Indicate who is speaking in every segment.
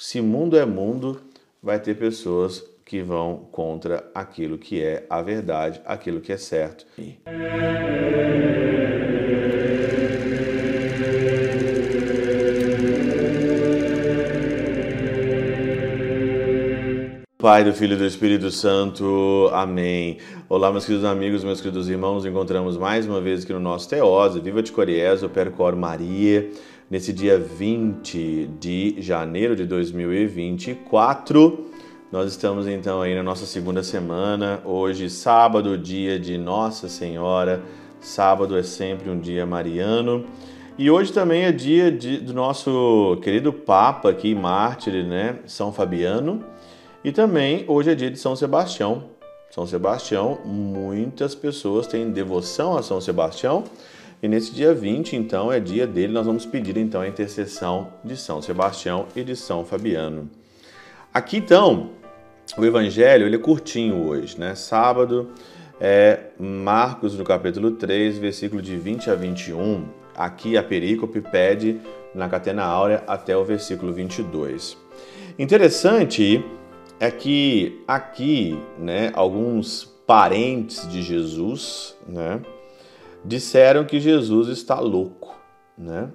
Speaker 1: se mundo é mundo, vai ter pessoas que vão contra aquilo que é a verdade, aquilo que é certo. Pai, do Filho e do Espírito Santo. Amém. Olá, meus queridos amigos, meus queridos irmãos. Encontramos mais uma vez aqui no nosso Teose. Viva de Coriés, o Percor Maria, nesse dia 20 de janeiro de 2024. Nós estamos então aí na nossa segunda semana. Hoje, sábado, dia de Nossa Senhora. Sábado é sempre um dia mariano. E hoje também é dia de, do nosso querido Papa aqui, mártir, né? São Fabiano. E também hoje é dia de São Sebastião. São Sebastião, muitas pessoas têm devoção a São Sebastião. E nesse dia 20, então, é dia dele, nós vamos pedir então a intercessão de São Sebastião e de São Fabiano. Aqui então, o evangelho, ele é curtinho hoje, né? Sábado é Marcos no capítulo 3, versículo de 20 a 21. Aqui a perícope pede na catena áurea até o versículo 22. Interessante é que aqui, né, alguns parentes de Jesus, né, disseram que Jesus está louco, né?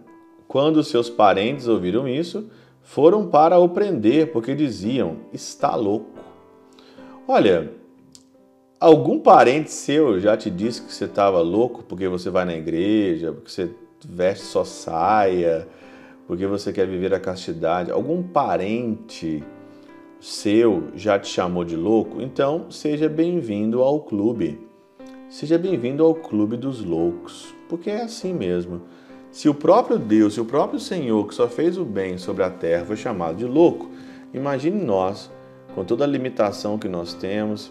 Speaker 1: Quando seus parentes ouviram isso, foram para o prender, porque diziam: "Está louco". Olha, algum parente seu já te disse que você estava louco porque você vai na igreja, porque você veste só saia, porque você quer viver a castidade? Algum parente seu já te chamou de louco, então seja bem-vindo ao clube. Seja bem-vindo ao clube dos loucos, porque é assim mesmo. Se o próprio Deus, se o próprio Senhor que só fez o bem sobre a terra foi chamado de louco, imagine nós, com toda a limitação que nós temos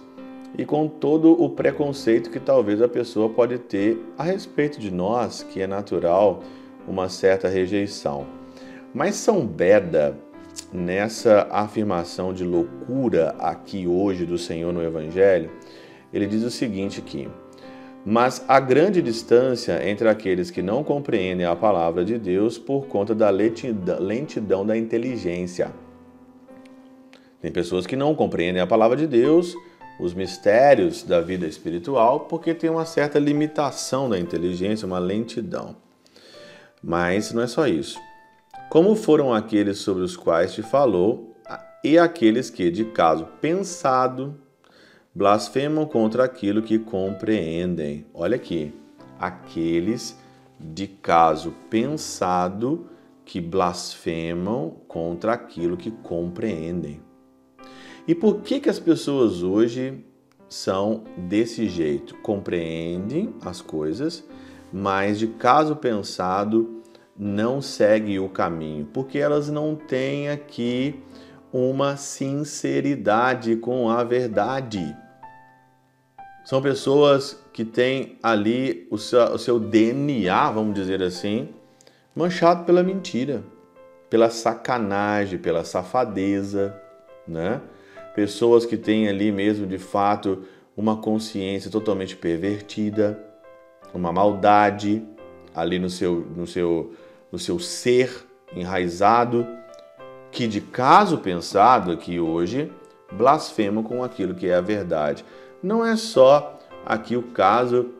Speaker 1: e com todo o preconceito que talvez a pessoa pode ter a respeito de nós, que é natural uma certa rejeição. Mas São Beda, nessa afirmação de loucura aqui hoje do Senhor no Evangelho, ele diz o seguinte aqui: Mas há grande distância entre aqueles que não compreendem a palavra de Deus por conta da lentidão da inteligência. Tem pessoas que não compreendem a palavra de Deus, os mistérios da vida espiritual, porque tem uma certa limitação da inteligência, uma lentidão. Mas não é só isso como foram aqueles sobre os quais te falou, e aqueles que, de caso pensado, blasfemam contra aquilo que compreendem. Olha aqui, aqueles de caso pensado que blasfemam contra aquilo que compreendem. E por que que as pessoas hoje são desse jeito? Compreendem as coisas, mas de caso pensado não segue o caminho, porque elas não têm aqui uma sinceridade com a verdade. São pessoas que têm ali o seu, o seu DNA, vamos dizer assim, manchado pela mentira, pela sacanagem, pela safadeza, né? Pessoas que têm ali mesmo de fato uma consciência totalmente pervertida, uma maldade ali no seu, no seu no seu ser enraizado, que de caso pensado aqui hoje, blasfema com aquilo que é a verdade. Não é só aqui o caso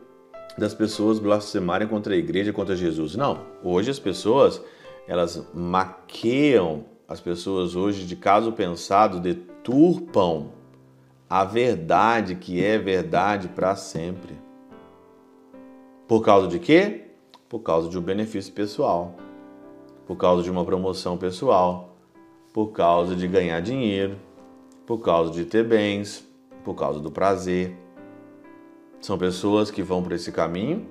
Speaker 1: das pessoas blasfemarem contra a igreja, contra Jesus. Não. Hoje as pessoas, elas maqueiam, as pessoas hoje de caso pensado deturpam a verdade que é verdade para sempre. Por causa de quê? Por causa de um benefício pessoal por causa de uma promoção pessoal, por causa de ganhar dinheiro, por causa de ter bens, por causa do prazer. São pessoas que vão por esse caminho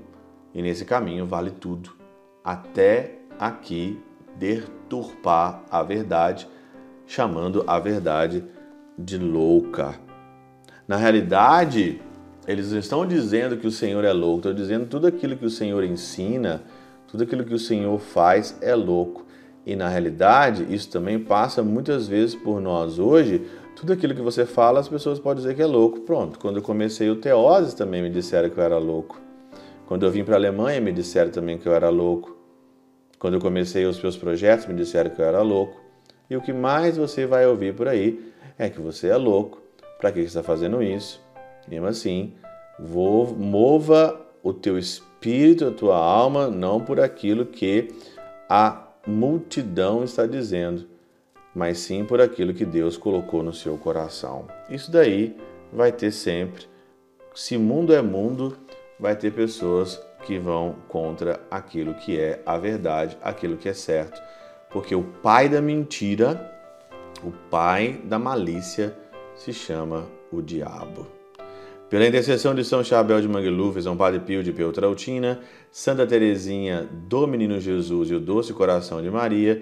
Speaker 1: e nesse caminho vale tudo, até aqui deturpar a verdade, chamando a verdade de louca. Na realidade, eles não estão dizendo que o Senhor é louco, estão dizendo tudo aquilo que o Senhor ensina tudo aquilo que o Senhor faz é louco. E na realidade, isso também passa muitas vezes por nós hoje. Tudo aquilo que você fala, as pessoas podem dizer que é louco. Pronto, quando eu comecei o Teoses também me disseram que eu era louco. Quando eu vim para a Alemanha, me disseram também que eu era louco. Quando eu comecei os meus projetos, me disseram que eu era louco. E o que mais você vai ouvir por aí é que você é louco, para que você está fazendo isso? Mesmo assim, vou, mova o teu espírito, a tua alma, não por aquilo que a multidão está dizendo, mas sim por aquilo que Deus colocou no seu coração. Isso daí vai ter sempre. Se mundo é mundo, vai ter pessoas que vão contra aquilo que é a verdade, aquilo que é certo. Porque o pai da mentira, o pai da malícia, se chama o diabo. Pela intercessão de São Chabel de Mangluf, São Padre Pio de Peltrautina, Santa Teresinha do Menino Jesus e o Doce Coração de Maria,